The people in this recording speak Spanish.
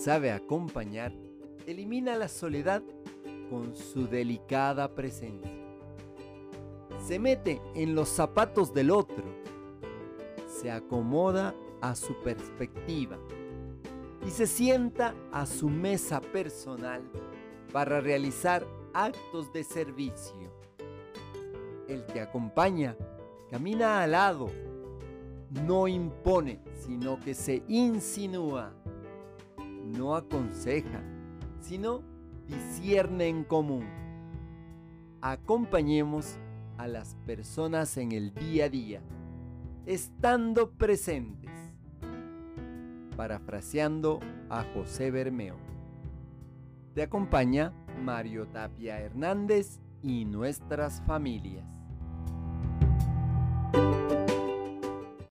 sabe acompañar elimina la soledad con su delicada presencia. Se mete en los zapatos del otro, se acomoda a su perspectiva y se sienta a su mesa personal para realizar actos de servicio. El que acompaña camina al lado, no impone, sino que se insinúa, no aconseja, sino discierne en común. Acompañemos a las personas en el día a día, estando presentes. Parafraseando a José Bermeo. Te acompaña Mario Tapia Hernández y nuestras familias.